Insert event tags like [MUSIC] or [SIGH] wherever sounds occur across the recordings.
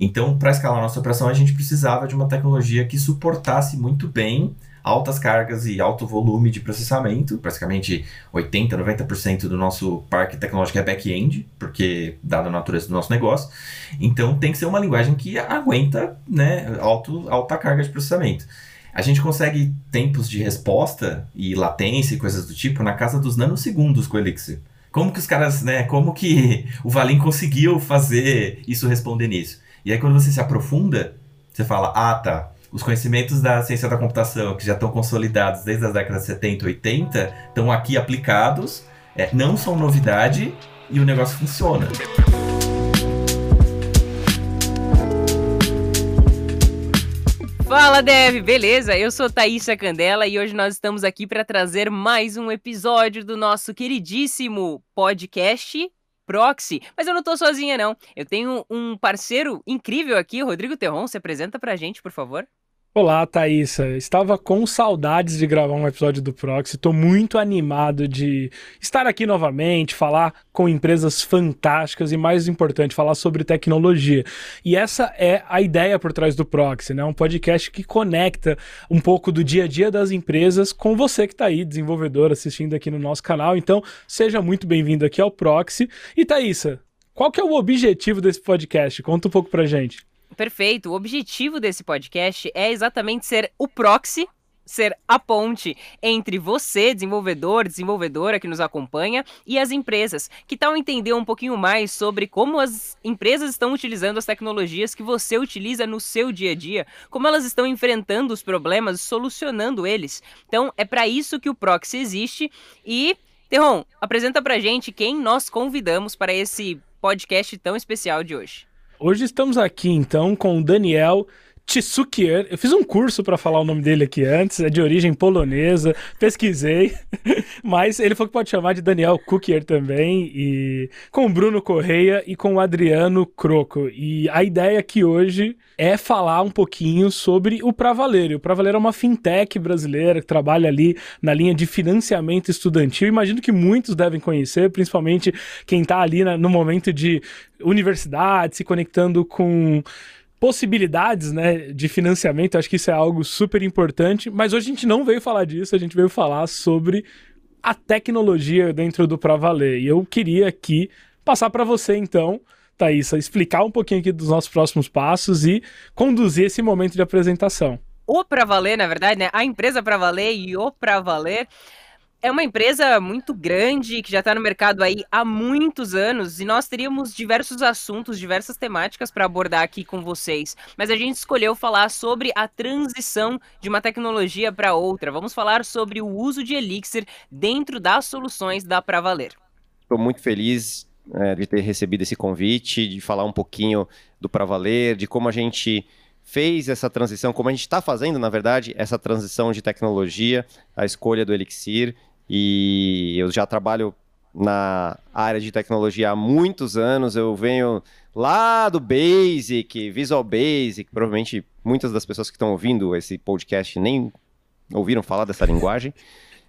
Então, para escalar nossa operação, a gente precisava de uma tecnologia que suportasse muito bem altas cargas e alto volume de processamento, praticamente 80, 90% do nosso parque tecnológico é back-end, porque dada a natureza do nosso negócio. Então tem que ser uma linguagem que aguenta, né, alto, alta carga de processamento. A gente consegue tempos de resposta e latência e coisas do tipo na casa dos nanosegundos com o Elixir. Como que os caras, né, como que o Valim conseguiu fazer isso responder nisso? E aí quando você se aprofunda, você fala, ah, tá, os conhecimentos da ciência da computação, que já estão consolidados desde as décadas de 70, 80, estão aqui aplicados, é, não são novidade e o negócio funciona. Fala Dev, beleza? Eu sou Thaísa Candela e hoje nós estamos aqui para trazer mais um episódio do nosso queridíssimo podcast Proxy. Mas eu não tô sozinha, não. Eu tenho um parceiro incrível aqui, Rodrigo Terron. Se apresenta pra gente, por favor. Olá, Thaisa. Estava com saudades de gravar um episódio do Proxy. Estou muito animado de estar aqui novamente, falar com empresas fantásticas e, mais importante, falar sobre tecnologia. E essa é a ideia por trás do Proxy, né? Um podcast que conecta um pouco do dia a dia das empresas com você que está aí, desenvolvedor, assistindo aqui no nosso canal. Então, seja muito bem-vindo aqui ao Proxy. E, Thaisa, qual que é o objetivo desse podcast? Conta um pouco pra gente. Perfeito. O objetivo desse podcast é exatamente ser o proxy ser a ponte entre você, desenvolvedor, desenvolvedora que nos acompanha, e as empresas. Que tal entender um pouquinho mais sobre como as empresas estão utilizando as tecnologias que você utiliza no seu dia a dia, como elas estão enfrentando os problemas, solucionando eles. Então, é para isso que o Proxy existe. E, Terron, apresenta pra gente quem nós convidamos para esse podcast tão especial de hoje. Hoje estamos aqui então com o Daniel Tsukier. Eu fiz um curso para falar o nome dele aqui antes, é de origem polonesa, pesquisei, [LAUGHS] mas ele falou que pode chamar de Daniel Kukier também, e com o Bruno Correia e com o Adriano Croco. E a ideia aqui hoje é falar um pouquinho sobre o Pravaleiro. O Pravaleiro é uma fintech brasileira que trabalha ali na linha de financiamento estudantil. Imagino que muitos devem conhecer, principalmente quem está ali no momento de universidade, se conectando com possibilidades né, de financiamento. Acho que isso é algo super importante. Mas hoje a gente não veio falar disso, a gente veio falar sobre a tecnologia dentro do Pra Valer. E eu queria aqui passar para você, então, Thaisa, explicar um pouquinho aqui dos nossos próximos passos e conduzir esse momento de apresentação. O Pra Valer, na verdade, né? A empresa Pra Valer e o Pra Valer é uma empresa muito grande que já está no mercado aí há muitos anos e nós teríamos diversos assuntos, diversas temáticas para abordar aqui com vocês. Mas a gente escolheu falar sobre a transição de uma tecnologia para outra. Vamos falar sobre o uso de Elixir dentro das soluções da Pra Valer. Estou muito feliz é, de ter recebido esse convite, de falar um pouquinho do Pra Valer, de como a gente fez essa transição, como a gente está fazendo, na verdade, essa transição de tecnologia, a escolha do Elixir e eu já trabalho na área de tecnologia há muitos anos. Eu venho lá do Basic, Visual Basic. Provavelmente muitas das pessoas que estão ouvindo esse podcast nem ouviram falar dessa linguagem.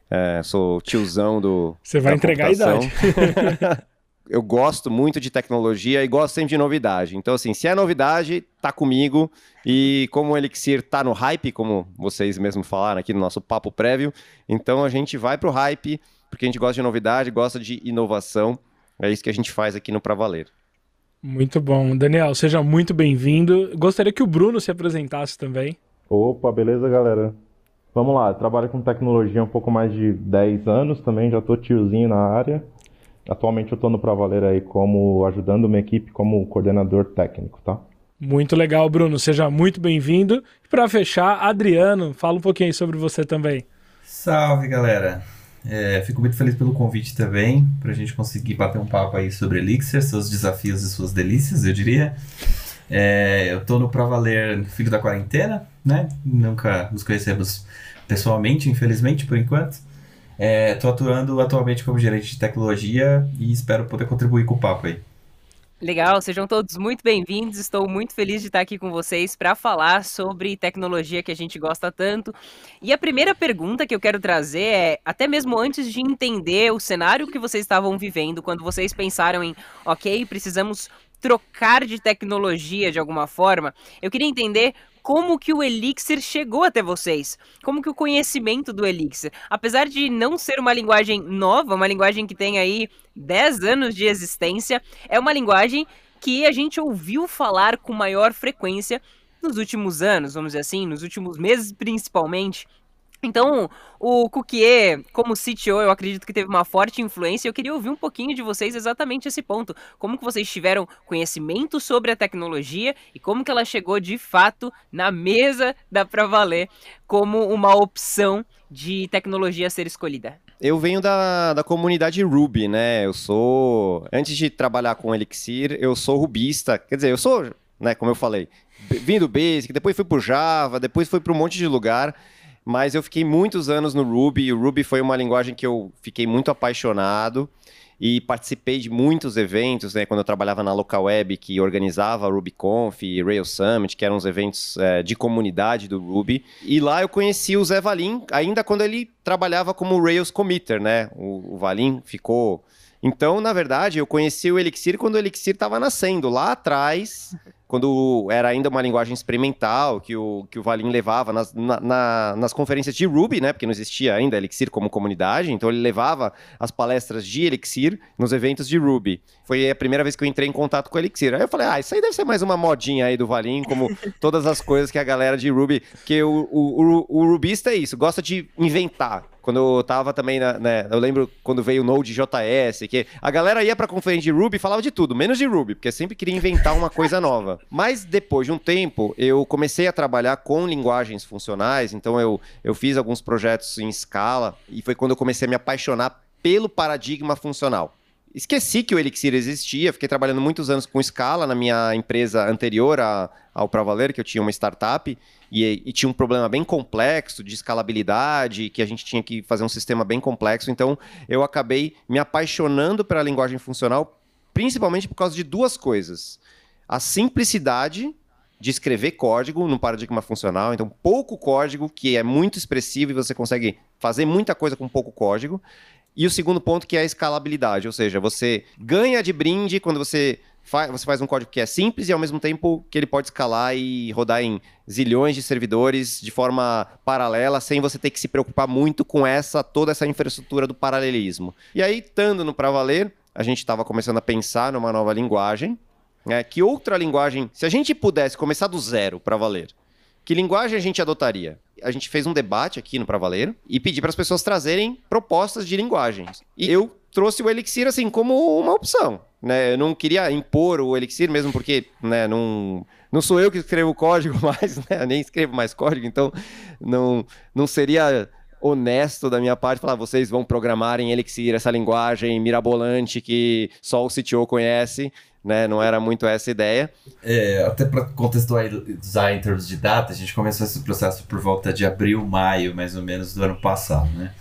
É, sou tiozão do. Você vai entregar a idade. [LAUGHS] eu gosto muito de tecnologia e gosto sempre de novidade. Então, assim, se é novidade, tá comigo. E como o Elixir tá no hype, como vocês mesmos falaram aqui no nosso papo prévio, então a gente vai pro hype, porque a gente gosta de novidade, gosta de inovação. É isso que a gente faz aqui no Pra Valer. Muito bom. Daniel, seja muito bem-vindo. Gostaria que o Bruno se apresentasse também. Opa, beleza, galera? Vamos lá, trabalho com tecnologia há um pouco mais de 10 anos também, já tô tiozinho na área. Atualmente eu estou no Pra Valer aí como ajudando uma equipe como coordenador técnico, tá? Muito legal, Bruno. Seja muito bem-vindo. E para fechar, Adriano, fala um pouquinho sobre você também. Salve, galera. É, fico muito feliz pelo convite também, para a gente conseguir bater um papo aí sobre Elixir, seus desafios e suas delícias, eu diria. É, eu estou no Pra Valer Filho da Quarentena, né? Nunca nos conhecemos pessoalmente, infelizmente, por enquanto. Estou é, atuando atualmente como gerente de tecnologia e espero poder contribuir com o papo aí. Legal, sejam todos muito bem-vindos. Estou muito feliz de estar aqui com vocês para falar sobre tecnologia que a gente gosta tanto. E a primeira pergunta que eu quero trazer é, até mesmo antes de entender o cenário que vocês estavam vivendo, quando vocês pensaram em, ok, precisamos trocar de tecnologia de alguma forma, eu queria entender como que o Elixir chegou até vocês, como que o conhecimento do Elixir, apesar de não ser uma linguagem nova, uma linguagem que tem aí 10 anos de existência, é uma linguagem que a gente ouviu falar com maior frequência nos últimos anos, vamos dizer assim, nos últimos meses principalmente. Então, o Cuquier, como CTO, eu acredito que teve uma forte influência. Eu queria ouvir um pouquinho de vocês exatamente esse ponto. Como que vocês tiveram conhecimento sobre a tecnologia e como que ela chegou de fato na mesa da Pra Valer como uma opção de tecnologia a ser escolhida? Eu venho da, da comunidade Ruby, né? Eu sou. Antes de trabalhar com Elixir, eu sou rubista. Quer dizer, eu sou, né, como eu falei, vim do Basic, depois fui pro Java, depois fui para um monte de lugar mas eu fiquei muitos anos no Ruby, e o Ruby foi uma linguagem que eu fiquei muito apaixonado e participei de muitos eventos, né, quando eu trabalhava na Local Web, que organizava RubyConf e Rails Summit, que eram os eventos é, de comunidade do Ruby. E lá eu conheci o Zé Valim, ainda quando ele trabalhava como Rails Committer, né? O, o Valim ficou... Então, na verdade, eu conheci o Elixir quando o Elixir estava nascendo, lá atrás, quando era ainda uma linguagem experimental que o, que o Valim levava nas, na, na, nas conferências de Ruby, né? Porque não existia ainda Elixir como comunidade, então ele levava as palestras de Elixir nos eventos de Ruby. Foi a primeira vez que eu entrei em contato com Elixir. Aí eu falei, ah, isso aí deve ser mais uma modinha aí do Valim, como todas as coisas que a galera de Ruby. Que o, o, o, o rubista é isso, gosta de inventar. Quando eu tava também, na, né, eu lembro quando veio o Node.js, que a galera ia pra conferência de Ruby e falava de tudo, menos de Ruby, porque sempre queria inventar uma coisa [LAUGHS] nova. Mas depois de um tempo, eu comecei a trabalhar com linguagens funcionais, então eu, eu fiz alguns projetos em escala, e foi quando eu comecei a me apaixonar pelo paradigma funcional. Esqueci que o Elixir existia, fiquei trabalhando muitos anos com Scala na minha empresa anterior a, ao Pravaler, que eu tinha uma startup, e, e, tinha um problema bem complexo de escalabilidade, que a gente tinha que fazer um sistema bem complexo. Então, eu acabei me apaixonando pela linguagem funcional, principalmente por causa de duas coisas. A simplicidade de escrever código no paradigma funcional, então pouco código que é muito expressivo e você consegue fazer muita coisa com pouco código. E o segundo ponto que é a escalabilidade, ou seja, você ganha de brinde quando você faz, você faz um código que é simples e ao mesmo tempo que ele pode escalar e rodar em zilhões de servidores de forma paralela, sem você ter que se preocupar muito com essa toda essa infraestrutura do paralelismo. E aí, estando no para valer, a gente estava começando a pensar numa nova linguagem, né? Que outra linguagem, se a gente pudesse começar do zero para valer, que linguagem a gente adotaria? A gente fez um debate aqui no Pra Valer e pedi para as pessoas trazerem propostas de linguagens. E eu trouxe o Elixir assim como uma opção. Né? Eu não queria impor o Elixir mesmo porque né, não, não sou eu que escrevo código [LAUGHS] mais, né? nem escrevo mais código, então não, não seria honesto da minha parte falar vocês vão programar em Elixir essa linguagem mirabolante que só o CTO conhece né? Não era muito essa ideia. É, até para contextualizar em termos de data, a gente começou esse processo por volta de abril, maio, mais ou menos, do ano passado, né?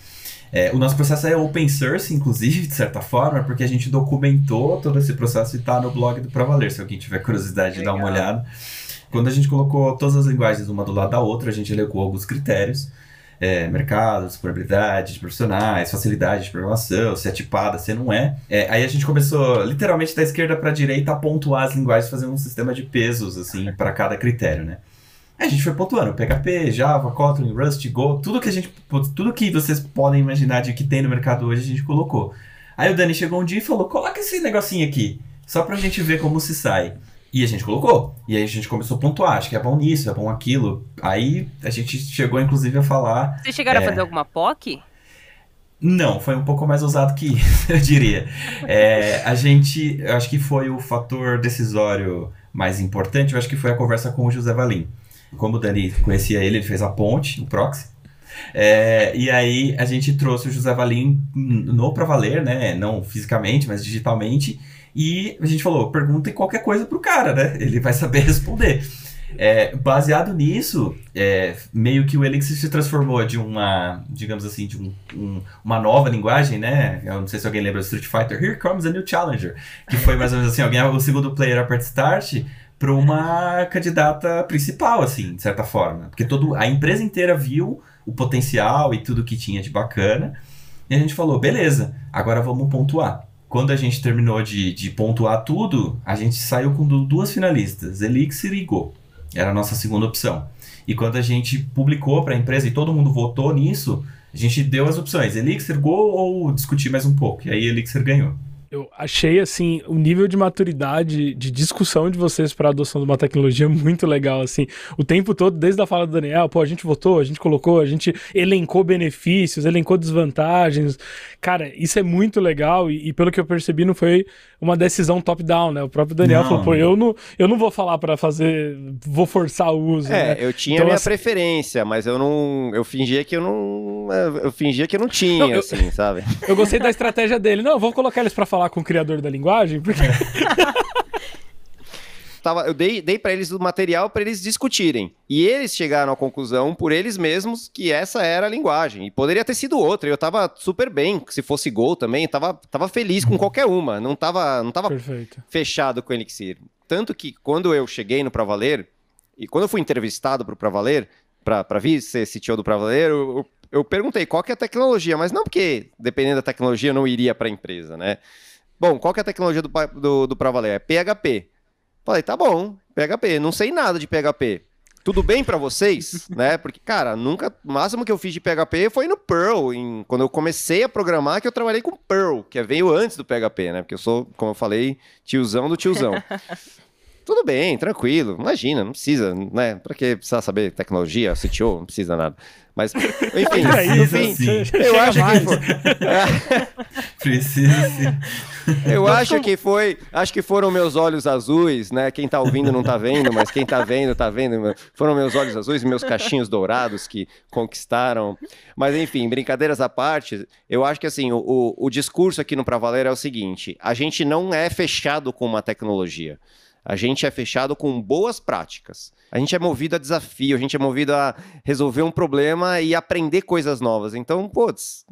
É, o nosso processo é open source, inclusive, de certa forma, porque a gente documentou todo esse processo e está no blog do Pra Valer, se alguém tiver curiosidade de dar uma olhada. Quando a gente colocou todas as linguagens uma do lado da outra, a gente elegou alguns critérios é, mercado, disponibilidade de profissionais, facilidade de programação, se é tipada, se não é. é aí a gente começou literalmente da esquerda para a direita a pontuar as linguagens, fazer um sistema de pesos assim para cada critério, né? Aí a gente foi pontuando PHP, Java, Kotlin, Rust, Go, tudo que a gente, tudo que vocês podem imaginar de que tem no mercado hoje a gente colocou. Aí o Dani chegou um dia e falou: "Coloca esse negocinho aqui, só pra gente ver como se sai". E a gente colocou. E aí a gente começou a pontuar, acho que é bom nisso, é bom aquilo. Aí a gente chegou, inclusive, a falar. Vocês chegaram é... a fazer alguma POC? Não, foi um pouco mais ousado que isso, [LAUGHS] eu diria. É, a gente, eu acho que foi o fator decisório mais importante, eu acho que foi a conversa com o José Valim. Como o Dani conhecia ele, ele fez a ponte, o proxy. É, e aí a gente trouxe o José Valim no Pra Valer, né? Não fisicamente, mas digitalmente. E a gente falou, perguntem qualquer coisa pro cara, né? Ele vai saber responder. É, baseado nisso, é, meio que o Elixir se transformou de uma, digamos assim, de um, um, uma nova linguagem, né? Eu não sei se alguém lembra Street Fighter, Here Comes a New Challenger, que foi mais ou menos assim, alguém, o segundo player a part start para uma candidata principal, assim, de certa forma. Porque todo, a empresa inteira viu o potencial e tudo que tinha de bacana, e a gente falou, beleza, agora vamos pontuar. Quando a gente terminou de, de pontuar tudo, a gente saiu com duas finalistas, Elixir e Go. Era a nossa segunda opção. E quando a gente publicou para a empresa e todo mundo votou nisso, a gente deu as opções, Elixir, Go ou discutir mais um pouco. E aí Elixir ganhou. Eu achei, assim, o nível de maturidade, de discussão de vocês para a adoção de uma tecnologia [LAUGHS] muito legal, assim. O tempo todo, desde a fala do Daniel, pô, a gente votou, a gente colocou, a gente elencou benefícios, elencou desvantagens. Cara, isso é muito legal e, e pelo que eu percebi, não foi uma decisão top-down, né? O próprio Daniel não. falou, pô, eu não, eu não vou falar para fazer, vou forçar o uso. É, né? eu tinha então, minha assim... preferência, mas eu não, eu fingia que eu não, eu fingia que eu não tinha, não, eu, assim, sabe? [LAUGHS] Eu gostei da estratégia dele. Não, eu vou colocar eles para falar com o criador da linguagem, porque... [LAUGHS] Tava, eu dei, dei para eles o material para eles discutirem. E eles chegaram à conclusão por eles mesmos que essa era a linguagem. E poderia ter sido outra. Eu tava super bem. Se fosse Gol também, tava, tava feliz com qualquer uma. Não tava, não tava fechado com o Elixir. Tanto que quando eu cheguei no Pra Valer, e quando eu fui entrevistado pro Pra Valer, para vir ser CTO do Pra Valer, eu, eu perguntei qual que é a tecnologia, mas não porque, dependendo da tecnologia, eu não iria para a empresa, né? Bom, qual que é a tecnologia do, do, do Pra Valer? É PHP. Falei, tá bom, PHP. Não sei nada de PHP. Tudo bem para vocês, [LAUGHS] né? Porque, cara, nunca. O máximo que eu fiz de PHP foi no Perl. Em, quando eu comecei a programar, que eu trabalhei com Perl, que veio antes do PHP, né? Porque eu sou, como eu falei, tiozão do tiozão. [LAUGHS] Tudo bem, tranquilo. Imagina, não precisa, né? Pra que precisar saber tecnologia, CTO, não precisa nada. Mas, enfim, é no fim, sim. eu acho que foi. [LAUGHS] precisa sim. Eu acho que foi, acho que foram meus olhos azuis, né? Quem tá ouvindo não tá vendo, mas quem tá vendo tá vendo. Foram meus olhos azuis e meus cachinhos dourados que conquistaram. Mas enfim, brincadeiras à parte, eu acho que assim, o, o discurso aqui no Pra Valer é o seguinte: a gente não é fechado com uma tecnologia. A gente é fechado com boas práticas. A gente é movido a desafio, a gente é movido a resolver um problema e aprender coisas novas. Então, putz,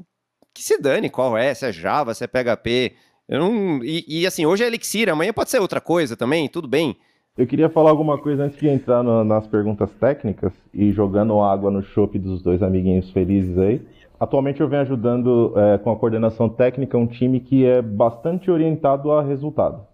que se dane qual é, se é Java, se é PHP. Eu não... e, e assim, hoje é Elixir, amanhã pode ser outra coisa também, tudo bem. Eu queria falar alguma coisa antes de entrar no, nas perguntas técnicas e jogando água no chope dos dois amiguinhos felizes aí. Atualmente eu venho ajudando é, com a coordenação técnica um time que é bastante orientado a resultado.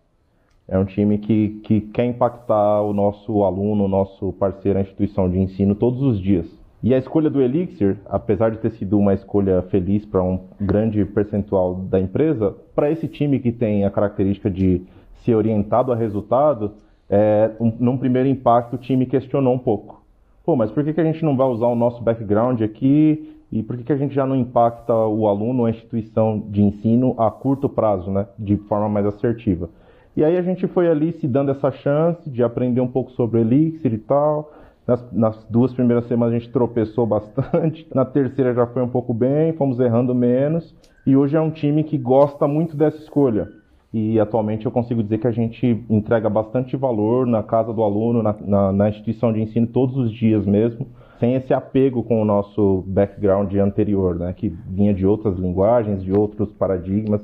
É um time que, que quer impactar o nosso aluno, o nosso parceiro, a instituição de ensino todos os dias. E a escolha do Elixir, apesar de ter sido uma escolha feliz para um grande percentual da empresa, para esse time que tem a característica de ser orientado a resultado, é, um, num primeiro impacto o time questionou um pouco. Pô, mas por que, que a gente não vai usar o nosso background aqui e por que, que a gente já não impacta o aluno, a instituição de ensino a curto prazo, né, de forma mais assertiva? E aí a gente foi ali se dando essa chance de aprender um pouco sobre o Elixir e tal. Nas, nas, duas primeiras semanas a gente tropeçou [LAUGHS] bastante. Na terceira já foi um pouco bem, fomos errando menos. E hoje é um time que gosta muito dessa escolha. E atualmente eu consigo dizer que a gente entrega bastante valor na casa do aluno, na, na, na instituição de ensino, todos os dias mesmo, sem esse apego com o nosso background anterior, né, que vinha de outras linguagens, de outros paradigmas.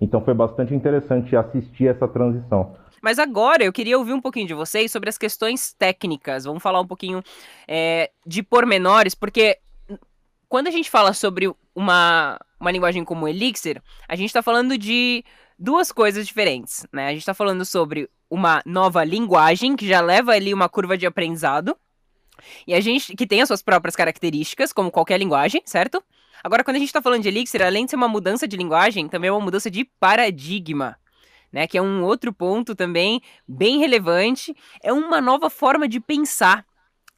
Então foi bastante interessante assistir essa transição. Mas agora eu queria ouvir um pouquinho de vocês sobre as questões técnicas. Vamos falar um pouquinho é, de pormenores, porque quando a gente fala sobre uma, uma linguagem como Elixir, a gente está falando de duas coisas diferentes. Né? A gente está falando sobre uma nova linguagem que já leva ali uma curva de aprendizado. E a gente que tem as suas próprias características, como qualquer linguagem, certo? Agora, quando a gente está falando de Elixir, além de ser uma mudança de linguagem, também é uma mudança de paradigma. Né, que é um outro ponto também bem relevante, é uma nova forma de pensar.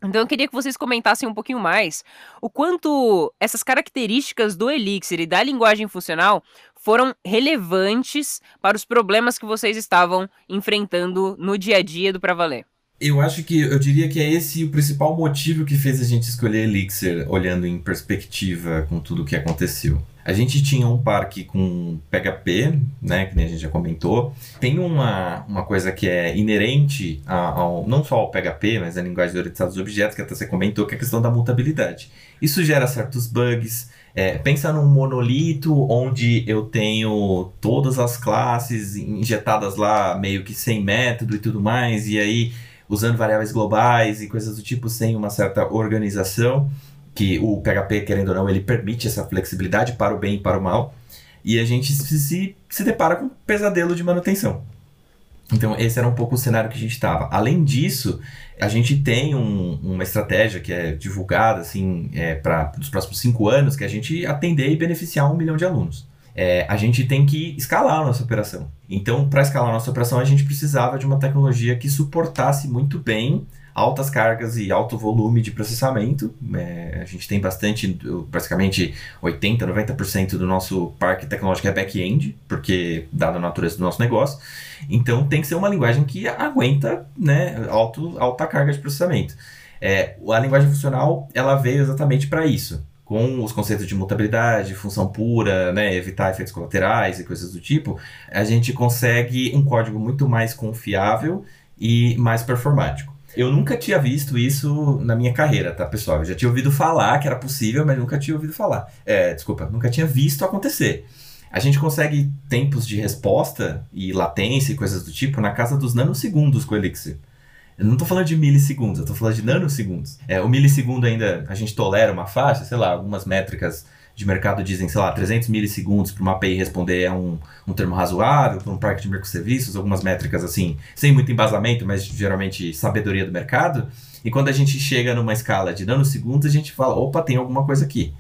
Então eu queria que vocês comentassem um pouquinho mais o quanto essas características do Elixir e da linguagem funcional foram relevantes para os problemas que vocês estavam enfrentando no dia a dia do Pra Valer. Eu acho que eu diria que é esse o principal motivo que fez a gente escolher Elixir, olhando em perspectiva com tudo o que aconteceu. A gente tinha um parque com PHP, né, que nem a gente já comentou. Tem uma, uma coisa que é inerente ao, não só ao PHP, mas à linguagem de orientação dos objetos, que até você comentou, que é a questão da mutabilidade. Isso gera certos bugs. É, pensa num monolito onde eu tenho todas as classes injetadas lá, meio que sem método e tudo mais, e aí usando variáveis globais e coisas do tipo sem uma certa organização, que o PHP, querendo ou não, ele permite essa flexibilidade para o bem e para o mal. e a gente se, se depara com um pesadelo de manutenção. Então, esse era um pouco o cenário que a gente estava. Além disso, a gente tem um, uma estratégia que é divulgada assim, é, para os próximos cinco anos, que é a gente atender e beneficiar um milhão de alunos. É, a gente tem que escalar a nossa operação. Então, para escalar a nossa operação, a gente precisava de uma tecnologia que suportasse muito bem altas cargas e alto volume de processamento. É, a gente tem bastante, basicamente 80%, 90% do nosso parque tecnológico é back-end, porque dada a natureza do nosso negócio. Então tem que ser uma linguagem que aguenta né, alto, alta carga de processamento. É, a linguagem funcional ela veio exatamente para isso com os conceitos de mutabilidade, função pura, né, evitar efeitos colaterais e coisas do tipo, a gente consegue um código muito mais confiável e mais performático. Eu nunca tinha visto isso na minha carreira, tá, pessoal? Eu já tinha ouvido falar que era possível, mas nunca tinha ouvido falar. É, desculpa, nunca tinha visto acontecer. A gente consegue tempos de resposta e latência e coisas do tipo na casa dos nanosegundos com o Elixir. Eu não estou falando de milissegundos, eu estou falando de nanosegundos. É, o milissegundo ainda a gente tolera uma faixa, sei lá, algumas métricas de mercado dizem, sei lá, 300 milissegundos para uma API responder é um, um termo razoável, para um parque de microserviços, algumas métricas assim, sem muito embasamento, mas geralmente sabedoria do mercado. E quando a gente chega numa escala de nanosegundos, a gente fala, opa, tem alguma coisa aqui.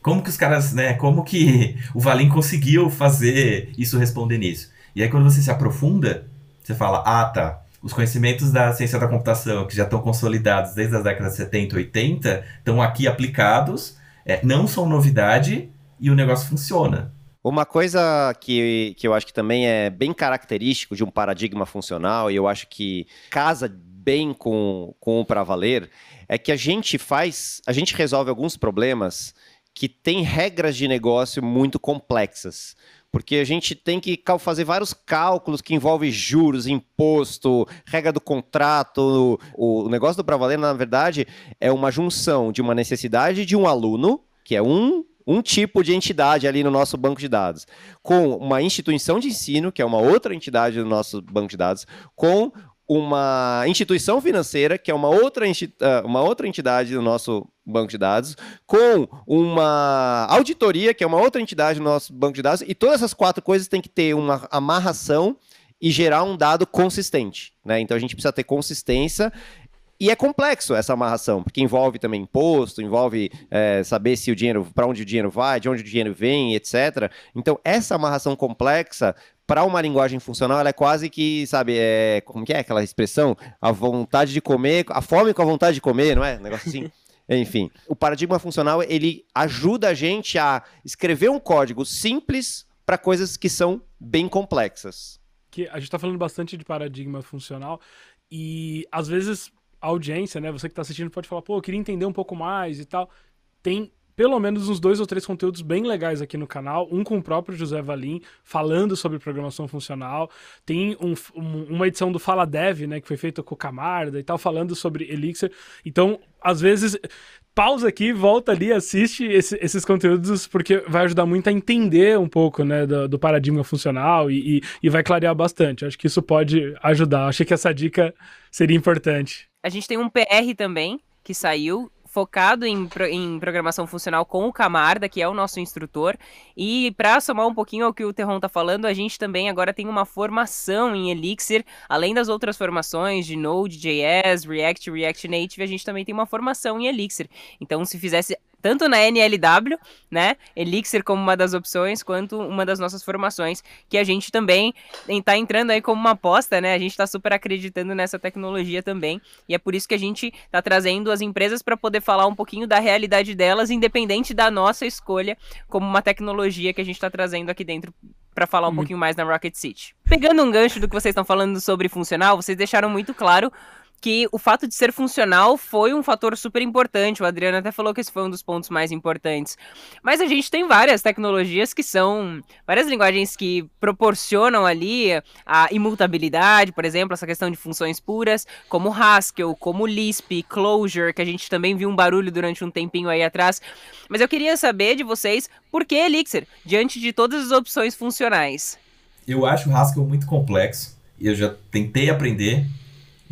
Como que os caras, né, como que [LAUGHS] o Valim conseguiu fazer isso responder nisso? E aí quando você se aprofunda, você fala, ah, tá, os conhecimentos da ciência da computação, que já estão consolidados desde as décadas 70 80, estão aqui aplicados é, não são novidade e o negócio funciona. Uma coisa que, que eu acho que também é bem característico de um paradigma funcional, e eu acho que casa bem com, com o para valer, é que a gente faz, a gente resolve alguns problemas que têm regras de negócio muito complexas porque a gente tem que fazer vários cálculos que envolvem juros, imposto, regra do contrato. O negócio do Pravaler, na verdade, é uma junção de uma necessidade de um aluno, que é um um tipo de entidade ali no nosso banco de dados, com uma instituição de ensino, que é uma outra entidade no nosso banco de dados, com uma instituição financeira, que é uma outra, ah, uma outra entidade do nosso banco de dados, com uma auditoria, que é uma outra entidade do nosso banco de dados, e todas essas quatro coisas têm que ter uma amarração e gerar um dado consistente. Né? Então a gente precisa ter consistência e é complexo essa amarração, porque envolve também imposto, envolve é, saber se o dinheiro, para onde o dinheiro vai, de onde o dinheiro vem, etc. Então, essa amarração complexa para uma linguagem funcional, ela é quase que, sabe, é, como que é aquela expressão? A vontade de comer, a fome com a vontade de comer, não é? Um negócio assim. [LAUGHS] Enfim, o paradigma funcional, ele ajuda a gente a escrever um código simples para coisas que são bem complexas. Que a gente está falando bastante de paradigma funcional e às vezes a audiência, né, você que está assistindo pode falar, pô, eu queria entender um pouco mais e tal. Tem pelo menos uns dois ou três conteúdos bem legais aqui no canal. Um com o próprio José Valim, falando sobre programação funcional. Tem um, um, uma edição do Fala Dev, né, que foi feita com o Camarda e tal, falando sobre Elixir. Então, às vezes, pausa aqui, volta ali, assiste esse, esses conteúdos, porque vai ajudar muito a entender um pouco, né, do, do paradigma funcional e, e, e vai clarear bastante. Acho que isso pode ajudar. Achei que essa dica seria importante. A gente tem um PR também, que saiu focado em, em programação funcional com o Camarda, que é o nosso instrutor. E para somar um pouquinho ao que o Terron tá falando, a gente também agora tem uma formação em Elixir, além das outras formações de Node.js, React, React Native, a gente também tem uma formação em Elixir. Então, se fizesse tanto na NLW, né, Elixir como uma das opções, quanto uma das nossas formações, que a gente também está entrando aí como uma aposta, né, a gente está super acreditando nessa tecnologia também, e é por isso que a gente está trazendo as empresas para poder falar um pouquinho da realidade delas, independente da nossa escolha, como uma tecnologia que a gente está trazendo aqui dentro para falar um uhum. pouquinho mais na Rocket City. Pegando um gancho do que vocês estão falando sobre funcional, vocês deixaram muito claro que o fato de ser funcional foi um fator super importante. O Adriano até falou que esse foi um dos pontos mais importantes. Mas a gente tem várias tecnologias que são, várias linguagens que proporcionam ali a imutabilidade, por exemplo, essa questão de funções puras, como Haskell, como Lisp, Clojure, que a gente também viu um barulho durante um tempinho aí atrás. Mas eu queria saber de vocês por que Elixir, diante de todas as opções funcionais. Eu acho o Haskell muito complexo. Eu já tentei aprender,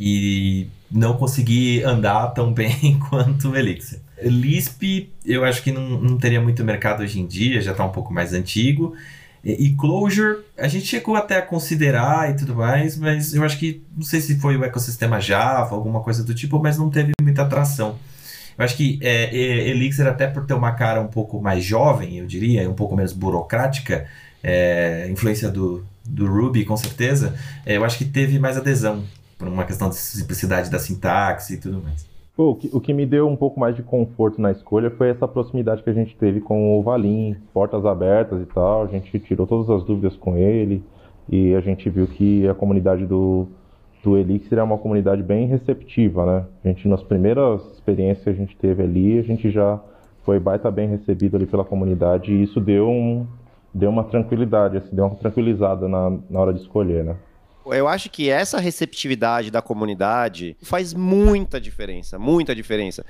e não consegui andar tão [LAUGHS] bem quanto o Elixir. Lisp, eu acho que não, não teria muito mercado hoje em dia, já está um pouco mais antigo. E, e Clojure, a gente chegou até a considerar e tudo mais, mas eu acho que, não sei se foi o ecossistema Java, alguma coisa do tipo, mas não teve muita atração. Eu acho que é, Elixir, até por ter uma cara um pouco mais jovem, eu diria, um pouco menos burocrática, é, influência do, do Ruby, com certeza, é, eu acho que teve mais adesão, por uma questão de simplicidade da sintaxe e tudo mais. O que, o que me deu um pouco mais de conforto na escolha foi essa proximidade que a gente teve com o Valim, portas abertas e tal. A gente tirou todas as dúvidas com ele e a gente viu que a comunidade do, do Elixir é uma comunidade bem receptiva, né? A gente, nas primeiras experiências que a gente teve ali, a gente já foi baita bem recebido ali pela comunidade e isso deu, um, deu uma tranquilidade, assim, deu uma tranquilizada na, na hora de escolher, né? Eu acho que essa receptividade da comunidade faz muita diferença, muita diferença.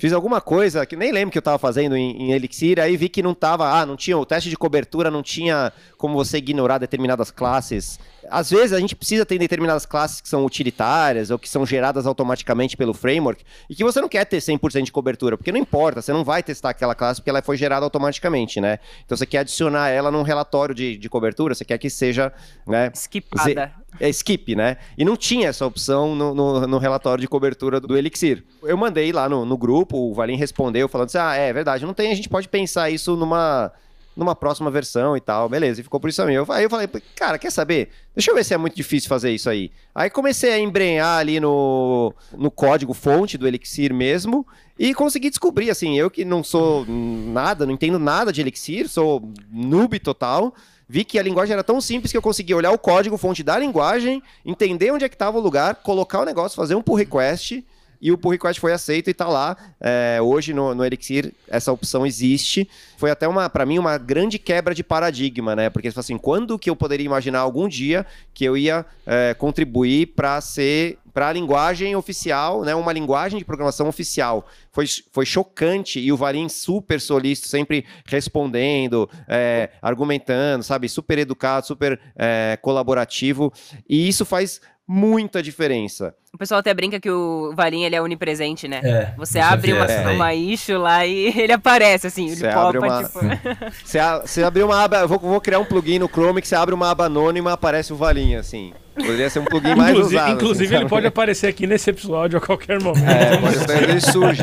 Fiz alguma coisa que nem lembro que eu estava fazendo em, em, Elixir, aí vi que não tava, ah, não tinha o teste de cobertura, não tinha como você ignorar determinadas classes. Às vezes a gente precisa ter determinadas classes que são utilitárias ou que são geradas automaticamente pelo framework e que você não quer ter 100% de cobertura, porque não importa, você não vai testar aquela classe porque ela foi gerada automaticamente, né? Então você quer adicionar ela num relatório de, de cobertura, você quer que seja, né? Skipada. É skip, né? E não tinha essa opção no, no, no relatório de cobertura do Elixir. Eu mandei lá no, no grupo, o Valim respondeu falando assim: ah, é verdade, não tem, a gente pode pensar isso numa numa próxima versão e tal, beleza, e ficou por isso mesmo. Aí eu falei, cara, quer saber? Deixa eu ver se é muito difícil fazer isso aí. Aí comecei a embrenhar ali no, no código fonte do Elixir mesmo e consegui descobrir, assim, eu que não sou nada, não entendo nada de Elixir, sou noob total, vi que a linguagem era tão simples que eu consegui olhar o código fonte da linguagem, entender onde é que estava o lugar, colocar o negócio, fazer um pull request e o pull request foi aceito e está lá. É, hoje no, no Elixir essa opção existe. Foi até uma, para mim, uma grande quebra de paradigma, né? Porque assim, quando que eu poderia imaginar algum dia que eu ia é, contribuir para ser para a linguagem oficial, né, uma linguagem de programação oficial. Foi, foi chocante e o Varim super solícito, sempre respondendo, é, argumentando, sabe, super educado, super é, colaborativo. E isso faz muita diferença. O pessoal até brinca que o Varinha ele é onipresente, né? É, você abre uma, é. uma issue lá e [LAUGHS] ele aparece, assim, ele popa, uma... tipo... [LAUGHS] você, você abre uma aba, vou, vou criar um plugin no Chrome que você abre uma aba anônima aparece o Valinha, assim. Poderia ser um plugin mais inclusive, usado. Inclusive, assim, ele pode aparecer aqui nesse episódio a qualquer [LAUGHS] momento. É, pode, ele surge.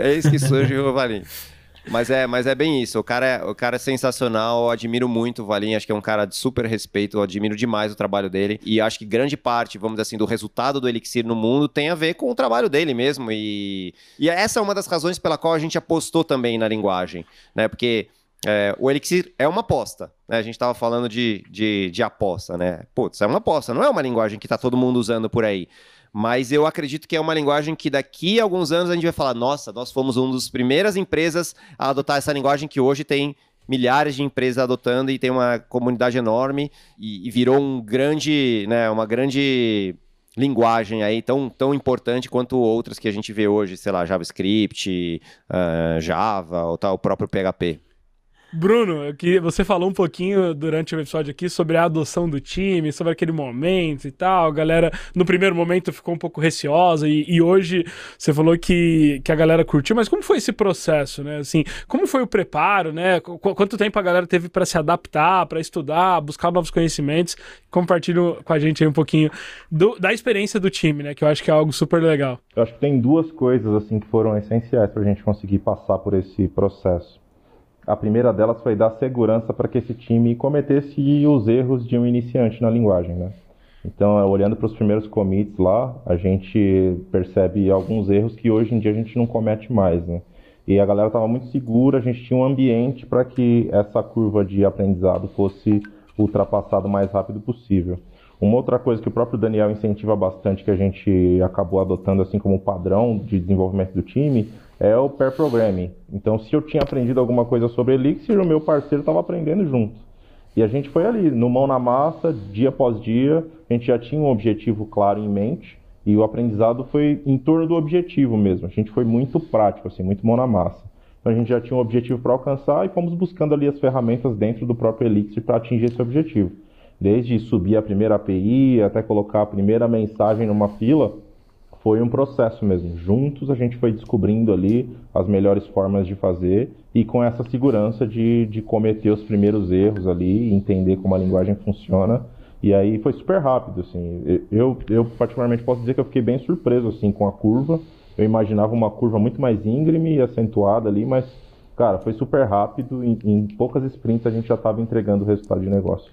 É isso que surge o Valinha. Mas é, mas é bem isso. O cara é, o cara é sensacional. Eu admiro muito o Valim. Acho que é um cara de super respeito. Eu admiro demais o trabalho dele. E acho que grande parte, vamos dizer assim, do resultado do Elixir no mundo tem a ver com o trabalho dele mesmo. E, e essa é uma das razões pela qual a gente apostou também na linguagem. Né? Porque é, o Elixir é uma aposta. Né? A gente estava falando de, de, de aposta, né? Putz, é uma aposta. Não é uma linguagem que está todo mundo usando por aí. Mas eu acredito que é uma linguagem que daqui a alguns anos a gente vai falar: nossa, nós fomos uma das primeiras empresas a adotar essa linguagem que hoje tem milhares de empresas adotando e tem uma comunidade enorme e, e virou um grande, né, uma grande linguagem aí tão, tão importante quanto outras que a gente vê hoje, sei lá, JavaScript, uh, Java ou tal, o próprio PHP. Bruno, que você falou um pouquinho durante o episódio aqui sobre a adoção do time, sobre aquele momento e tal. A galera, no primeiro momento, ficou um pouco receosa e, e, hoje você falou que, que a galera curtiu. Mas como foi esse processo, né? Assim, como foi o preparo, né? Qu quanto tempo a galera teve para se adaptar, para estudar, buscar novos conhecimentos? Compartilhe com a gente aí um pouquinho do, da experiência do time, né? Que eu acho que é algo super legal. Eu acho que tem duas coisas assim que foram essenciais para a gente conseguir passar por esse processo. A primeira delas foi dar segurança para que esse time cometesse os erros de um iniciante na linguagem, né? Então, olhando para os primeiros commits lá, a gente percebe alguns erros que hoje em dia a gente não comete mais, né? E a galera estava muito segura, a gente tinha um ambiente para que essa curva de aprendizado fosse ultrapassada o mais rápido possível. Uma outra coisa que o próprio Daniel incentiva bastante, que a gente acabou adotando assim como padrão de desenvolvimento do time, é o pair programming. Então, se eu tinha aprendido alguma coisa sobre Elixir, o meu parceiro estava aprendendo junto. E a gente foi ali, no mão na massa, dia após dia, a gente já tinha um objetivo claro em mente e o aprendizado foi em torno do objetivo mesmo. A gente foi muito prático, assim, muito mão na massa. Então a gente já tinha um objetivo para alcançar e fomos buscando ali as ferramentas dentro do próprio Elixir para atingir esse objetivo. Desde subir a primeira API até colocar a primeira mensagem numa fila, foi um processo mesmo. Juntos a gente foi descobrindo ali as melhores formas de fazer e com essa segurança de, de cometer os primeiros erros ali, entender como a linguagem funciona. E aí foi super rápido, assim. Eu, eu particularmente posso dizer que eu fiquei bem surpreso assim com a curva. Eu imaginava uma curva muito mais íngreme e acentuada ali, mas cara, foi super rápido. Em, em poucas sprints a gente já estava entregando o resultado de negócio.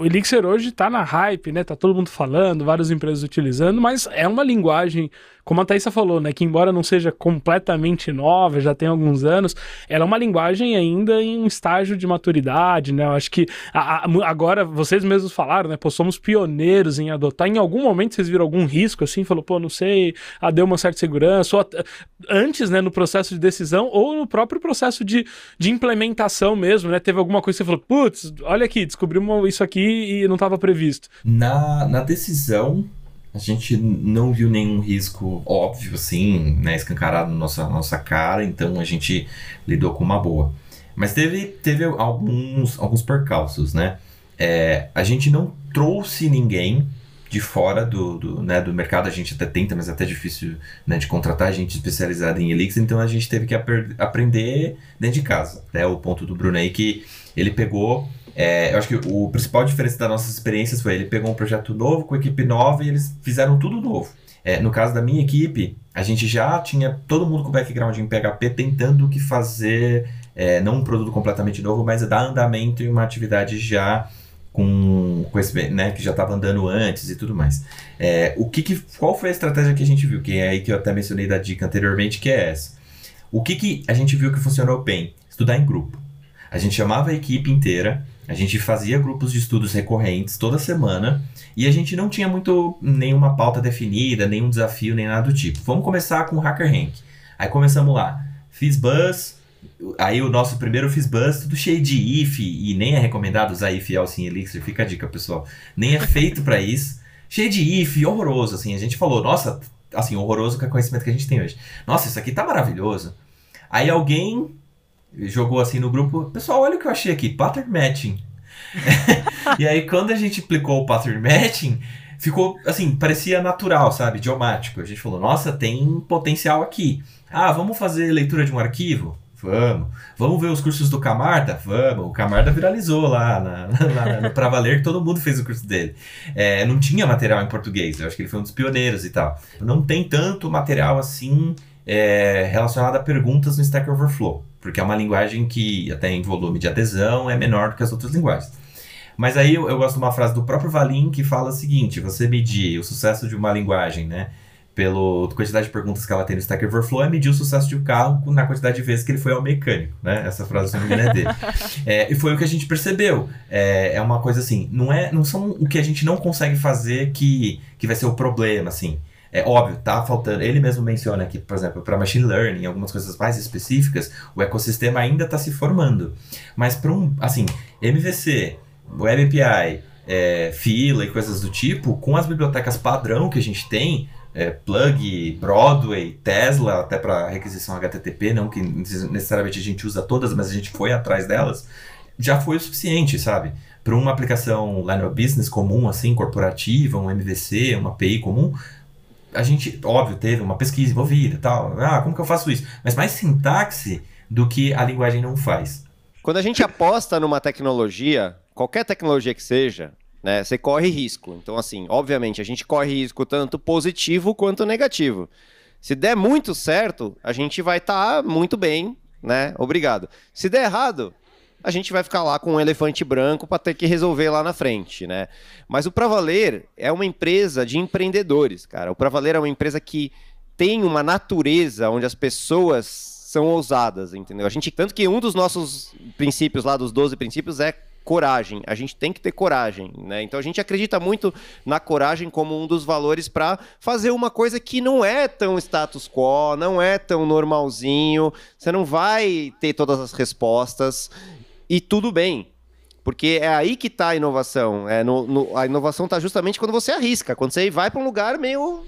O Elixir hoje está na hype, né? Tá todo mundo falando, várias empresas utilizando, mas é uma linguagem, como a Thaisa falou, né? Que embora não seja completamente nova, já tem alguns anos, ela é uma linguagem ainda em um estágio de maturidade, né? Eu acho que a, a, agora vocês mesmos falaram, né? Pô, somos pioneiros em adotar. Em algum momento vocês viram algum risco assim? Falou, pô, não sei, ah, deu uma certa segurança, ou antes, né? No processo de decisão ou no próprio processo de, de implementação mesmo, né? Teve alguma coisa que você falou, putz, olha aqui, descobrimos isso aqui aqui e não estava previsto. Na, na decisão, a gente não viu nenhum risco óbvio, assim, né, escancarado na nossa, nossa cara, então a gente lidou com uma boa. Mas teve, teve alguns, alguns percalços, né? É, a gente não trouxe ninguém de fora do, do, né, do mercado, a gente até tenta, mas é até difícil né, de contratar gente especializada em Elixir, então a gente teve que aprender dentro de casa. Né? O ponto do Bruno aí que ele pegou é, eu acho que o principal diferença das nossas experiências foi ele pegou um projeto novo com equipe nova e eles fizeram tudo novo. É, no caso da minha equipe, a gente já tinha todo mundo com background em PHP tentando que fazer, é, não um produto completamente novo, mas dar andamento em uma atividade já com, com esse, né, que já estava andando antes e tudo mais. É, o que, que qual foi a estratégia que a gente viu? Que é aí que eu até mencionei da dica anteriormente, que é essa. O que, que a gente viu que funcionou bem? Estudar em grupo. A gente chamava a equipe inteira a gente fazia grupos de estudos recorrentes toda semana e a gente não tinha muito nenhuma pauta definida, nenhum desafio, nem nada do tipo. Vamos começar com o Hacker Rank. Aí começamos lá. Fiz buzz, aí o nosso primeiro fiz buzz, tudo cheio de if e nem é recomendado usar if Elsin Elixir, fica a dica, pessoal. Nem é feito para isso. Cheio de if, horroroso, assim. A gente falou, nossa, assim, horroroso com o conhecimento que a gente tem hoje. Nossa, isso aqui tá maravilhoso. Aí alguém jogou assim no grupo, pessoal, olha o que eu achei aqui, pattern matching. [LAUGHS] e aí quando a gente aplicou o pattern matching, ficou assim, parecia natural, sabe, idiomático. A gente falou, nossa, tem potencial aqui. Ah, vamos fazer leitura de um arquivo? Vamos. Vamos ver os cursos do Camarda? Vamos. O Camarda viralizou lá na, na, no Pra Valer, todo mundo fez o curso dele. É, não tinha material em português, eu acho que ele foi um dos pioneiros e tal. Não tem tanto material assim é, relacionado a perguntas no Stack Overflow porque é uma linguagem que, até em volume de adesão, é menor do que as outras linguagens. Mas aí eu, eu gosto de uma frase do próprio Valim que fala o seguinte: você medir o sucesso de uma linguagem, né? Pela quantidade de perguntas que ela tem no Stack Overflow, é medir o sucesso de um carro na quantidade de vezes que ele foi ao mecânico, né? Essa frase, se não me engano, é dele. [LAUGHS] É, e foi o que a gente percebeu. É, é uma coisa assim, não, é, não são o que a gente não consegue fazer que, que vai ser o problema, assim. É óbvio, tá faltando. Ele mesmo menciona que, por exemplo, para machine learning, algumas coisas mais específicas, o ecossistema ainda está se formando. Mas para um, assim, MVC, Web API, é, fila e coisas do tipo, com as bibliotecas padrão que a gente tem, é, Plug, Broadway, Tesla, até para requisição HTTP, não que necessariamente a gente usa todas, mas a gente foi atrás delas, já foi o suficiente, sabe? Para uma aplicação line of business comum, assim, corporativa, um MVC, uma API comum, a gente, óbvio, teve uma pesquisa envolvida e tal. Ah, como que eu faço isso? Mas mais sintaxe do que a linguagem não faz. Quando a gente aposta numa tecnologia, qualquer tecnologia que seja, né, você corre risco. Então, assim, obviamente, a gente corre risco tanto positivo quanto negativo. Se der muito certo, a gente vai estar tá muito bem, né? Obrigado. Se der errado, a gente vai ficar lá com um elefante branco para ter que resolver lá na frente, né? Mas o Pravaler é uma empresa de empreendedores, cara. O Pravaler é uma empresa que tem uma natureza onde as pessoas são ousadas, entendeu? A gente tanto que um dos nossos princípios lá dos 12 princípios é coragem. A gente tem que ter coragem, né? Então a gente acredita muito na coragem como um dos valores para fazer uma coisa que não é tão status quo, não é tão normalzinho. Você não vai ter todas as respostas e tudo bem. Porque é aí que está a inovação. É no, no a inovação está justamente quando você arrisca, quando você vai para um lugar meio,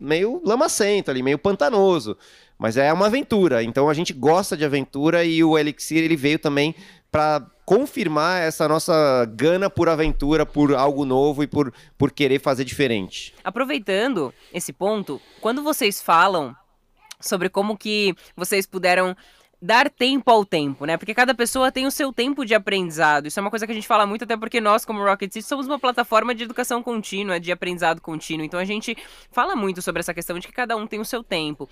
meio lamacento ali, meio pantanoso. Mas é uma aventura. Então a gente gosta de aventura e o Elixir ele veio também para confirmar essa nossa gana por aventura, por algo novo e por, por querer fazer diferente. Aproveitando esse ponto, quando vocês falam sobre como que vocês puderam dar tempo ao tempo, né? Porque cada pessoa tem o seu tempo de aprendizado. Isso é uma coisa que a gente fala muito, até porque nós, como Rocket City, somos uma plataforma de educação contínua, de aprendizado contínuo. Então a gente fala muito sobre essa questão de que cada um tem o seu tempo.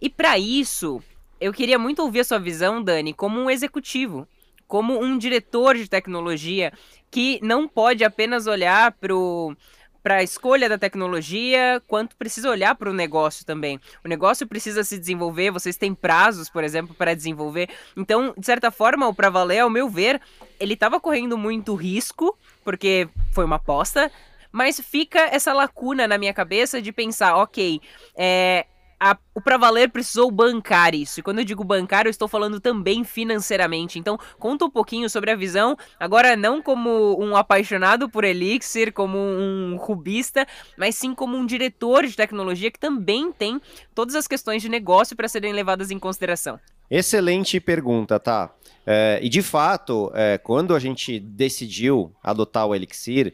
E para isso, eu queria muito ouvir a sua visão, Dani, como um executivo, como um diretor de tecnologia que não pode apenas olhar pro para a escolha da tecnologia, quanto precisa olhar para o negócio também. O negócio precisa se desenvolver, vocês têm prazos, por exemplo, para desenvolver. Então, de certa forma, o Pra Valer, ao meu ver, ele estava correndo muito risco, porque foi uma aposta, mas fica essa lacuna na minha cabeça de pensar, ok, é, a, o Pra Valer precisou bancar isso. E quando eu digo bancar, eu estou falando também financeiramente. Então, conta um pouquinho sobre a visão, agora não como um apaixonado por Elixir, como um rubista, mas sim como um diretor de tecnologia que também tem todas as questões de negócio para serem levadas em consideração. Excelente pergunta, tá? É, e de fato, é, quando a gente decidiu adotar o Elixir,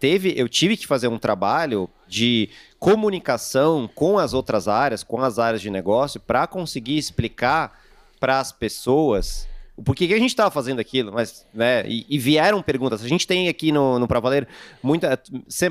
teve, eu tive que fazer um trabalho de comunicação com as outras áreas, com as áreas de negócio, para conseguir explicar para as pessoas o porquê que a gente estava fazendo aquilo, mas, né, e, e, vieram perguntas. A gente tem aqui no, no Pra Valer, muita,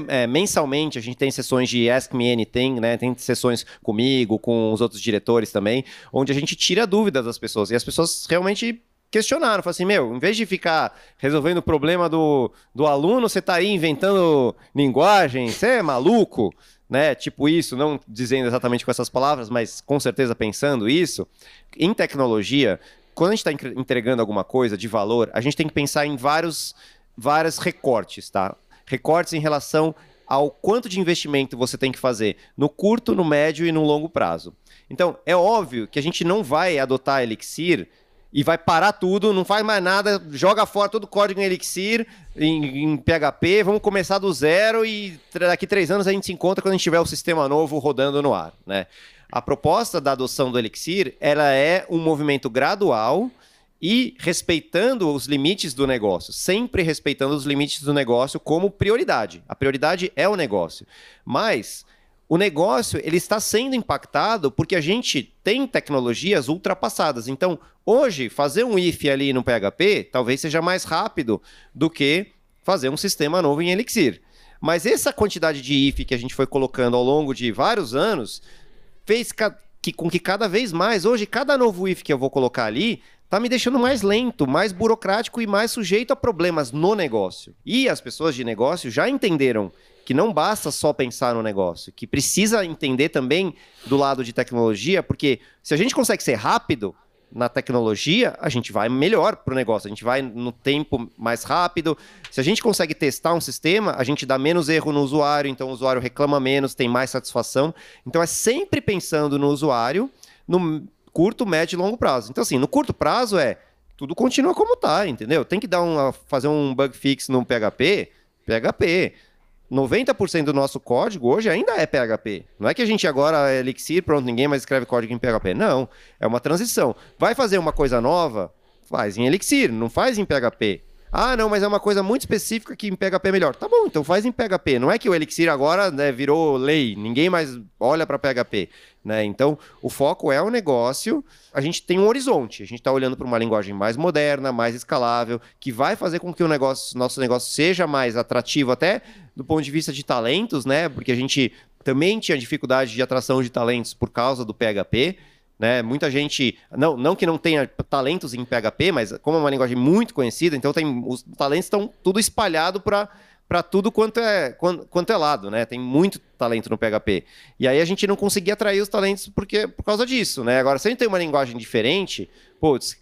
é, mensalmente, a gente tem sessões de Ask Me Anything, né, tem sessões comigo, com os outros diretores também, onde a gente tira dúvidas das pessoas, e as pessoas realmente questionaram, falaram assim, meu, em vez de ficar resolvendo o problema do, do aluno, você está aí inventando linguagem, você é maluco, né? Tipo isso, não dizendo exatamente com essas palavras, mas com certeza pensando isso. Em tecnologia, quando a gente está entregando alguma coisa de valor, a gente tem que pensar em vários, vários recortes, tá? Recortes em relação ao quanto de investimento você tem que fazer no curto, no médio e no longo prazo. Então, é óbvio que a gente não vai adotar Elixir e vai parar tudo, não faz mais nada, joga fora todo o código em Elixir, em, em, PHP, vamos começar do zero e daqui três anos a gente se encontra quando a gente tiver o sistema novo rodando no ar, né? A proposta da adoção do Elixir, ela é um movimento gradual e respeitando os limites do negócio, sempre respeitando os limites do negócio como prioridade. A prioridade é o negócio. Mas o negócio ele está sendo impactado porque a gente tem tecnologias ultrapassadas. Então, hoje, fazer um if ali no PHP talvez seja mais rápido do que fazer um sistema novo em Elixir. Mas essa quantidade de if que a gente foi colocando ao longo de vários anos fez que, com que cada vez mais, hoje, cada novo if que eu vou colocar ali está me deixando mais lento, mais burocrático e mais sujeito a problemas no negócio. E as pessoas de negócio já entenderam que não basta só pensar no negócio, que precisa entender também do lado de tecnologia, porque se a gente consegue ser rápido na tecnologia, a gente vai melhor para o negócio, a gente vai no tempo mais rápido. Se a gente consegue testar um sistema, a gente dá menos erro no usuário, então o usuário reclama menos, tem mais satisfação. Então é sempre pensando no usuário no curto, médio e longo prazo. Então, assim, no curto prazo é tudo continua como está, entendeu? Tem que dar um, fazer um bug fix no PHP, PHP. 90% do nosso código hoje ainda é PHP. Não é que a gente agora é Elixir, pronto, ninguém mais escreve código em PHP. Não, é uma transição. Vai fazer uma coisa nova? Faz em Elixir, não faz em PHP. Ah, não, mas é uma coisa muito específica que em PHP é melhor. Tá bom, então faz em PHP. Não é que o Elixir agora né, virou lei, ninguém mais olha para PHP. Né? Então, o foco é o negócio. A gente tem um horizonte. A gente está olhando para uma linguagem mais moderna, mais escalável, que vai fazer com que o negócio, nosso negócio seja mais atrativo, até do ponto de vista de talentos, né? Porque a gente também tinha dificuldade de atração de talentos por causa do PHP. Né? Muita gente, não, não que não tenha talentos em PHP, mas como é uma linguagem muito conhecida, então tem, os talentos estão tudo espalhado para para tudo quanto é, quanto, quanto é lado, né? Tem muito talento no PHP. E aí a gente não conseguia atrair os talentos porque, por causa disso, né? Agora, se a gente tem uma linguagem diferente, putz,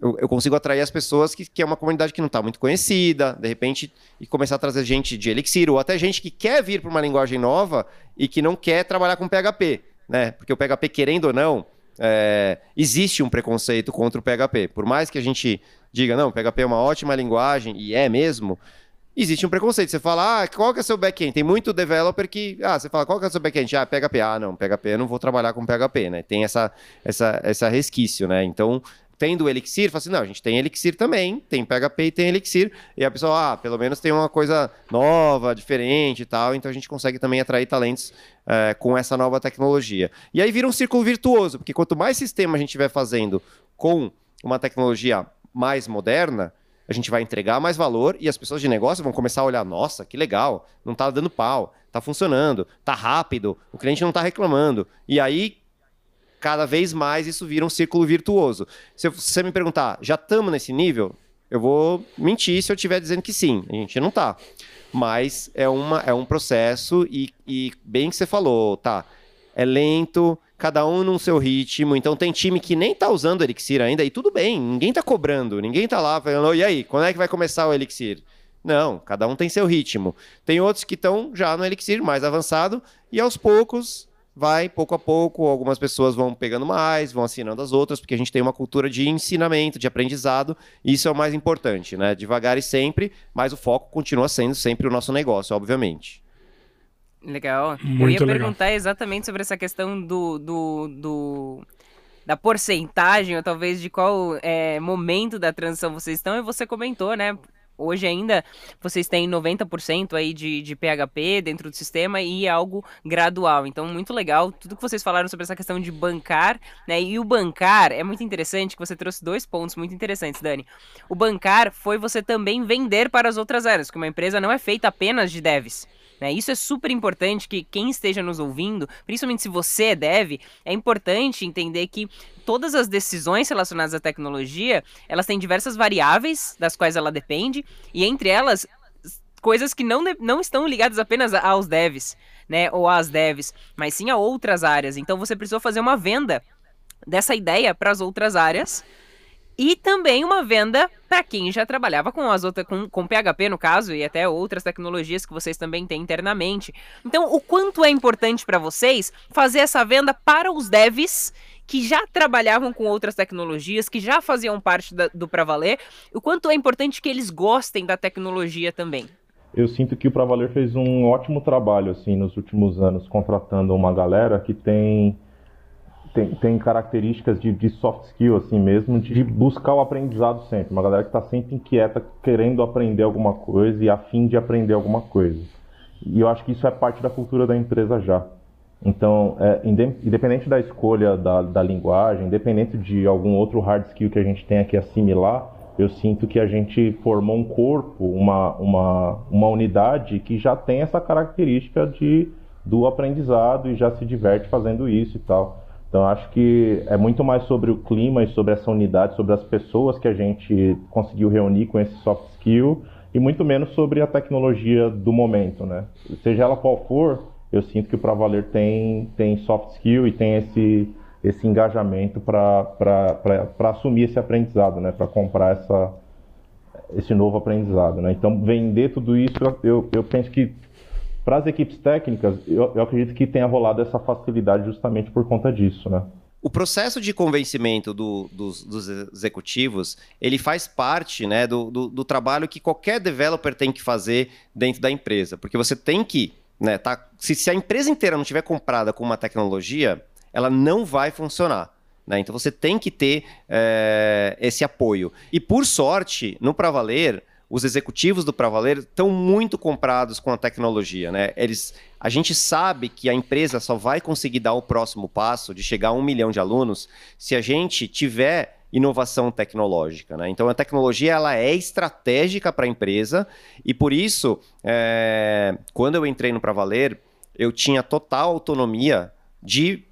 eu, eu consigo atrair as pessoas que, que é uma comunidade que não está muito conhecida, de repente, e começar a trazer gente de Elixir, ou até gente que quer vir para uma linguagem nova e que não quer trabalhar com PHP, né? Porque o PHP, querendo ou não, é, existe um preconceito contra o PHP. Por mais que a gente diga, não, PHP é uma ótima linguagem, e é mesmo, existe um preconceito. Você fala, ah, qual que é o seu back-end? Tem muito developer que, ah, você fala, qual que é o seu back-end? Ah, PHP. Ah, não, PHP eu não vou trabalhar com PHP, né? Tem essa, essa, essa resquício, né? Então, tendo o Elixir, fala assim, não, a gente tem Elixir também, tem PHP e tem Elixir, e a pessoa, ah, pelo menos tem uma coisa nova, diferente e tal, então a gente consegue também atrair talentos é, com essa nova tecnologia. E aí vira um círculo virtuoso, porque quanto mais sistema a gente estiver fazendo com uma tecnologia mais moderna, a gente vai entregar mais valor e as pessoas de negócio vão começar a olhar, nossa, que legal, não está dando pau, está funcionando, está rápido, o cliente não está reclamando. E aí, cada vez mais isso vira um círculo virtuoso. Se você me perguntar, já estamos nesse nível? Eu vou mentir se eu estiver dizendo que sim, a gente não está. Mas é, uma, é um processo e, e bem que você falou, tá? É lento, cada um no seu ritmo. Então tem time que nem tá usando o Elixir ainda, e tudo bem, ninguém tá cobrando, ninguém tá lá falando, e aí, quando é que vai começar o Elixir? Não, cada um tem seu ritmo. Tem outros que estão já no Elixir mais avançado, e aos poucos vai, pouco a pouco, algumas pessoas vão pegando mais, vão assinando as outras, porque a gente tem uma cultura de ensinamento, de aprendizado, e isso é o mais importante, né? Devagar e sempre, mas o foco continua sendo sempre o nosso negócio, obviamente. Legal. Muito eu ia legal. perguntar exatamente sobre essa questão do, do, do da porcentagem, ou talvez de qual é, momento da transição vocês estão, e você comentou, né? Hoje ainda vocês têm 90% aí de, de PHP dentro do sistema e é algo gradual. Então, muito legal tudo que vocês falaram sobre essa questão de bancar, né? E o bancar é muito interessante que você trouxe dois pontos muito interessantes, Dani. O bancar foi você também vender para as outras áreas, que uma empresa não é feita apenas de devs. Né? Isso é super importante que quem esteja nos ouvindo, principalmente se você é dev, é importante entender que todas as decisões relacionadas à tecnologia, elas têm diversas variáveis das quais ela depende, e entre elas coisas que não, não estão ligadas apenas aos devs, né, ou às devs, mas sim a outras áreas. Então você precisou fazer uma venda dessa ideia para as outras áreas e também uma venda para quem já trabalhava com as outras com, com PHP no caso e até outras tecnologias que vocês também têm internamente. Então, o quanto é importante para vocês fazer essa venda para os devs que já trabalhavam com outras tecnologias, que já faziam parte da, do Pra Valer, o quanto é importante que eles gostem da tecnologia também. Eu sinto que o Pra Valer fez um ótimo trabalho assim nos últimos anos contratando uma galera que tem tem, tem características de, de, soft skill, assim mesmo, de buscar o aprendizado sempre. Uma galera que está sempre inquieta, querendo aprender alguma coisa e a fim de aprender alguma coisa. E eu acho que isso é parte da cultura da empresa já. Então, é, independente da escolha da, da linguagem, independente de algum outro hard skill que a gente tenha que assimilar, eu sinto que a gente formou um corpo, uma, uma, uma unidade que já tem essa característica de, do aprendizado e já se diverte fazendo isso e tal. Então acho que é muito mais sobre o clima e sobre essa unidade, sobre as pessoas que a gente conseguiu reunir com esse soft skill e muito menos sobre a tecnologia do momento, né? Seja ela qual for, eu sinto que o Pra Valer tem, tem soft skill e tem esse, esse engajamento para assumir esse aprendizado, né? Para comprar essa, esse novo aprendizado, né? Então vender tudo isso, eu, eu penso que para as equipes técnicas, eu, eu acredito que tenha rolado essa facilidade justamente por conta disso, né? O processo de convencimento do, dos, dos, executivos, ele faz parte né, do, do, do, trabalho que qualquer developer tem que fazer dentro da empresa. Porque você tem que. Né, tá, se, se a empresa inteira não tiver comprada com uma tecnologia, ela não vai funcionar. Né? Então você tem que ter é, esse apoio. E por sorte, no Pravaler, os executivos do Pravaler estão muito comprados com a tecnologia, né? Eles, a gente sabe que a empresa só vai conseguir dar o próximo passo de chegar a um milhão de alunos se a gente tiver inovação tecnológica, né? Então a tecnologia ela é estratégica para a empresa e por isso, é, quando eu entrei no Pravaler, eu tinha total autonomia de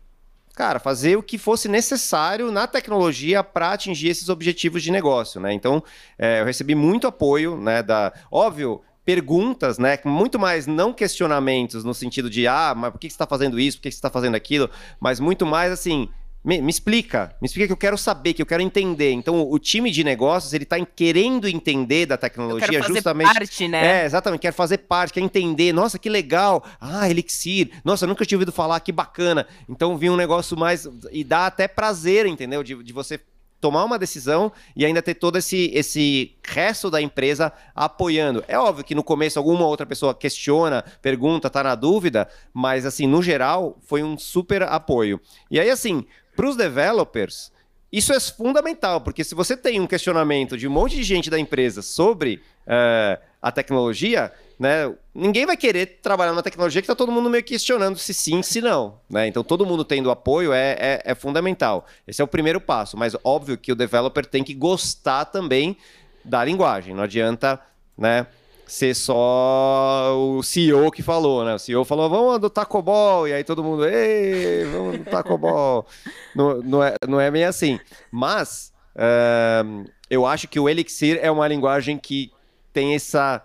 cara, fazer o que fosse necessário na tecnologia para atingir esses objetivos de negócio, né? Então, é, eu recebi muito apoio, né, da... Óbvio, perguntas, né? Muito mais não questionamentos no sentido de ah, mas por que você está fazendo isso, por que você está fazendo aquilo, mas muito mais assim, me, me, explica, me explica que eu quero saber, que eu quero entender. Então, o time de negócios, ele está querendo entender da tecnologia justamente. parte, né? É, exatamente, quer fazer parte, quer entender. Nossa, que legal. Ah, Elixir. Nossa, eu nunca tinha ouvido falar, que bacana. Então, vi um negócio mais. E dá até prazer, entendeu? De, de você tomar uma decisão e ainda ter todo esse, esse resto da empresa apoiando. É óbvio que no começo alguma outra pessoa questiona, pergunta, tá na dúvida, mas assim, no geral, foi um super apoio. E aí, assim, para os developers, isso é fundamental, porque se você tem um questionamento de um monte de gente da empresa sobre uh, a tecnologia, né, ninguém vai querer trabalhar numa tecnologia que está todo mundo meio questionando se sim, se não. Né? Então, todo mundo tendo apoio é, é, é, fundamental. Esse é o primeiro passo, mas óbvio que o developer tem que gostar também da linguagem. Não adianta né, ser só o CEO que falou, né? O CEO falou, vamos adotar COBOL, e aí todo mundo, ei, vamos adotar COBOL. [LAUGHS] não, não, é, não é bem assim. Mas uh, eu acho que o Elixir é uma linguagem que tem essa,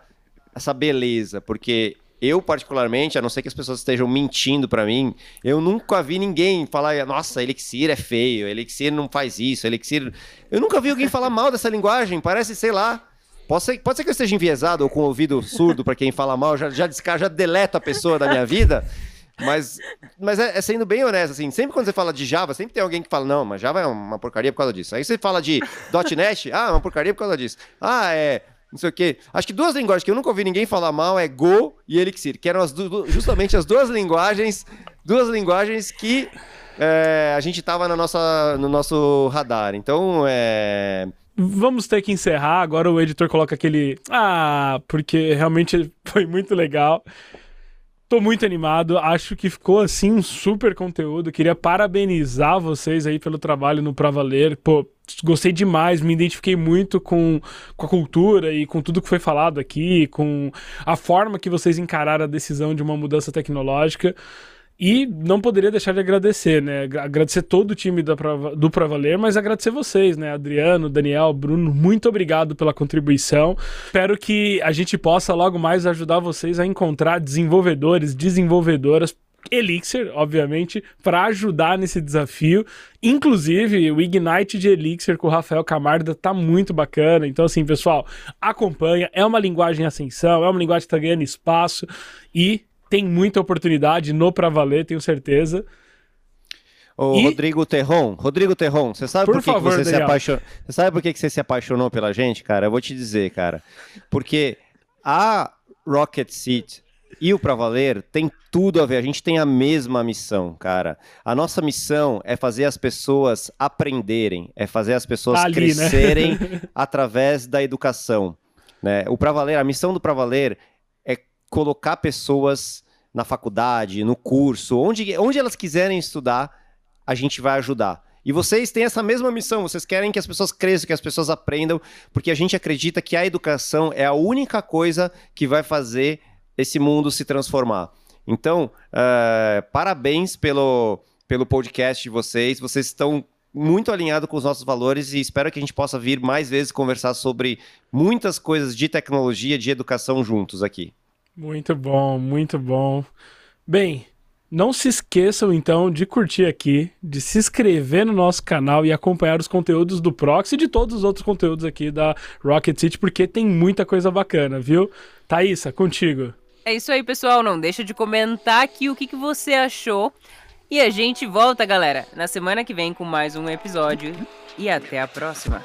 essa beleza, porque eu, particularmente, a não ser que as pessoas estejam mentindo para mim, eu nunca vi ninguém falar, nossa, Elixir é feio, Elixir não faz isso, Elixir. Eu nunca vi alguém falar mal dessa linguagem, parece, sei lá, Pode ser, pode ser que eu esteja enviesado ou com o ouvido surdo para quem fala mal, já, já, já deleto a pessoa da minha vida. Mas, mas é, é, sendo bem honesto, assim, sempre quando você fala de Java, sempre tem alguém que fala, não, mas Java é uma porcaria por causa disso. Aí você fala de .NET, [LAUGHS] ah, é uma porcaria por causa disso. Ah, é, não sei o quê. Acho que duas linguagens que eu nunca ouvi ninguém falar mal é Go e Elixir, que eram as justamente as duas linguagens, duas linguagens que é, a gente tava na nossa, no nosso radar. Então, é Vamos ter que encerrar. Agora o editor coloca aquele. Ah, porque realmente [LAUGHS] foi muito legal. Tô muito animado. Acho que ficou assim um super conteúdo. Queria parabenizar vocês aí pelo trabalho no Pra Valer. Pô, gostei demais, me identifiquei muito com, com a cultura e com tudo que foi falado aqui, com a forma que vocês encararam a decisão de uma mudança tecnológica. E não poderia deixar de agradecer, né? Agradecer todo o time da Prava, do Pra Valer, mas agradecer vocês, né? Adriano, Daniel, Bruno, muito obrigado pela contribuição. Espero que a gente possa logo mais ajudar vocês a encontrar desenvolvedores, desenvolvedoras Elixir, obviamente, para ajudar nesse desafio. Inclusive, o Ignite de Elixir com o Rafael Camarda tá muito bacana. Então, assim, pessoal, acompanha. É uma linguagem ascensão, é uma linguagem que tá ganhando espaço e tem muita oportunidade no pra valer, tenho certeza. Ô, e... Rodrigo Terron, Rodrigo Terron, você sabe por, por que, favor, que você se apaixonou? Você sabe por que, que você se apaixonou pela gente, cara? Eu vou te dizer, cara. Porque a Rocket Seat e o Pra Valer tem tudo a ver. A gente tem a mesma missão, cara. A nossa missão é fazer as pessoas aprenderem, é fazer as pessoas Ali, né? crescerem né? [LAUGHS] através da educação. Né? O Pra Valer, a missão do Pra Valer é colocar pessoas na faculdade, no curso, onde, onde elas quiserem estudar, a gente vai ajudar. E vocês têm essa mesma missão, vocês querem que as pessoas cresçam, que as pessoas aprendam, porque a gente acredita que a educação é a única coisa que vai fazer esse mundo se transformar. Então, uh, parabéns pelo, pelo podcast de vocês, vocês estão muito alinhados com os nossos valores e espero que a gente possa vir mais vezes conversar sobre muitas coisas de tecnologia, de educação juntos aqui. Muito bom, muito bom. Bem, não se esqueçam então de curtir aqui, de se inscrever no nosso canal e acompanhar os conteúdos do Proxy e de todos os outros conteúdos aqui da Rocket City, porque tem muita coisa bacana, viu? Thaísa, contigo. É isso aí, pessoal. Não deixa de comentar aqui o que, que você achou. E a gente volta, galera, na semana que vem com mais um episódio. E até a próxima.